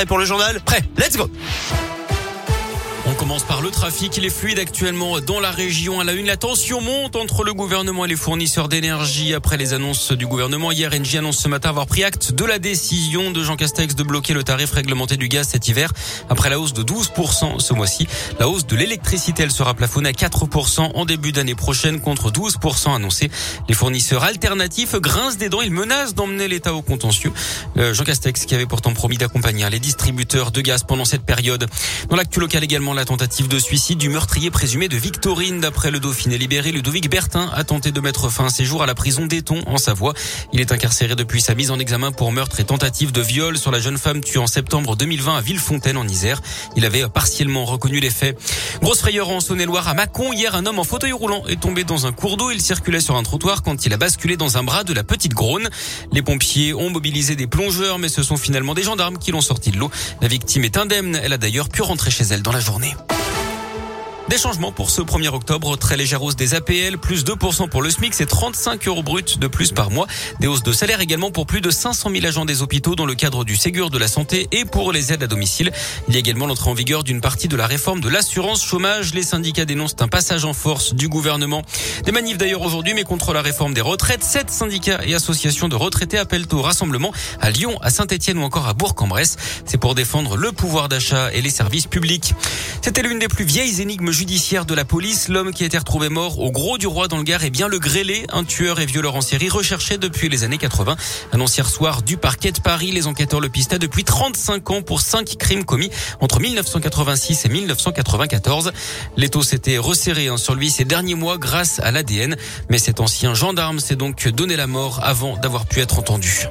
Et pour le journal, prêt, let's go on commence par le trafic. Il est fluide actuellement dans la région. À la une, la tension monte entre le gouvernement et les fournisseurs d'énergie. Après les annonces du gouvernement hier, Engie annonce ce matin avoir pris acte de la décision de Jean Castex de bloquer le tarif réglementé du gaz cet hiver. Après la hausse de 12% ce mois-ci, la hausse de l'électricité, elle sera plafonnée à 4% en début d'année prochaine contre 12% annoncés. Les fournisseurs alternatifs grincent des dents. Ils menacent d'emmener l'État au contentieux. Euh, Jean Castex qui avait pourtant promis d'accompagner les distributeurs de gaz pendant cette période. Dans l'actu local également, la tentative de suicide du meurtrier présumé de Victorine. D'après le Dauphiné libéré, Ludovic Bertin a tenté de mettre fin à ses jours à la prison d'Eton en Savoie. Il est incarcéré depuis sa mise en examen pour meurtre et tentative de viol sur la jeune femme tuée en septembre 2020 à Villefontaine en Isère. Il avait partiellement reconnu les faits. Grosse frayeur en Saône-et-Loire à Mâcon. Hier, un homme en fauteuil roulant est tombé dans un cours d'eau. Il circulait sur un trottoir quand il a basculé dans un bras de la petite Grône. Les pompiers ont mobilisé des plongeurs, mais ce sont finalement des gendarmes qui l'ont sorti de l'eau. La victime est indemne. Elle a d'ailleurs pu rentrer chez elle dans la journée. Miami. Des changements pour ce 1er octobre. Très légère hausse des APL, plus 2% pour le SMIC, c'est 35 euros bruts de plus par mois. Des hausses de salaire également pour plus de 500 000 agents des hôpitaux dans le cadre du Ségur de la santé et pour les aides à domicile. Il y a également l'entrée en vigueur d'une partie de la réforme de l'assurance chômage. Les syndicats dénoncent un passage en force du gouvernement. Des manifs d'ailleurs aujourd'hui, mais contre la réforme des retraites. Sept syndicats et associations de retraités appellent au rassemblement à Lyon, à Saint-Etienne ou encore à Bourg-en-Bresse. C'est pour défendre le pouvoir d'achat et les services publics. C'était l'une des plus vieilles énigmes judiciaire de la police. L'homme qui a été retrouvé mort au Gros du Roi dans le Gard est bien le grêlé, un tueur et violeur en série recherché depuis les années 80. Annonce soir du parquet de Paris. Les enquêteurs le pistaient depuis 35 ans pour cinq crimes commis entre 1986 et 1994. L'étau s'était resserré hein, sur lui ces derniers mois grâce à l'ADN. Mais cet ancien gendarme s'est donc donné la mort avant d'avoir pu être entendu.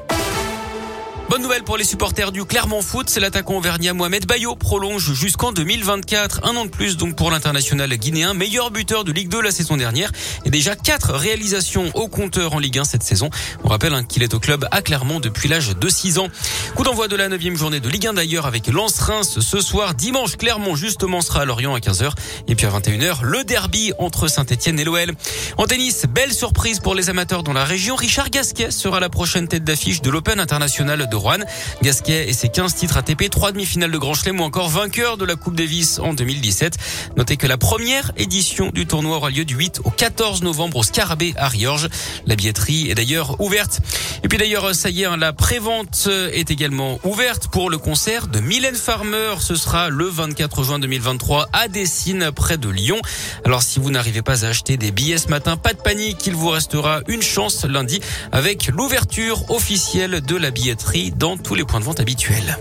Bonne nouvelle pour les supporters du Clermont Foot, c'est l'attaquant auvergnat Mohamed Bayo prolonge jusqu'en 2024, un an de plus donc pour l'international guinéen, meilleur buteur de Ligue 2 la saison dernière et déjà quatre réalisations au compteur en Ligue 1 cette saison. On rappelle hein, qu'il est au club à Clermont depuis l'âge de 6 ans. Coup d'envoi de la neuvième journée de Ligue 1 d'ailleurs avec Lens-Reims ce soir. Dimanche, Clermont justement sera à Lorient à 15h et puis à 21h, le derby entre Saint-Etienne et l'OL. En tennis, belle surprise pour les amateurs dans la région. Richard Gasquet sera la prochaine tête d'affiche de l'Open international de Rouen. Gasquet et ses 15 titres ATP, 3 demi-finales de Grand Chelem ou encore vainqueur de la Coupe Davis en 2017. Notez que la première édition du tournoi aura lieu du 8 au 14 novembre au Scarabée à Riorges. La billetterie est d'ailleurs ouverte. Et puis d'ailleurs, ça y est, hein, la prévente est également ouverte pour le concert de Mylène Farmer. Ce sera le 24 juin 2023 à Dessines, près de Lyon. Alors si vous n'arrivez pas à acheter des billets ce matin, pas de panique, il vous restera une chance lundi avec l'ouverture officielle de la billetterie dans tous les points de vente habituels.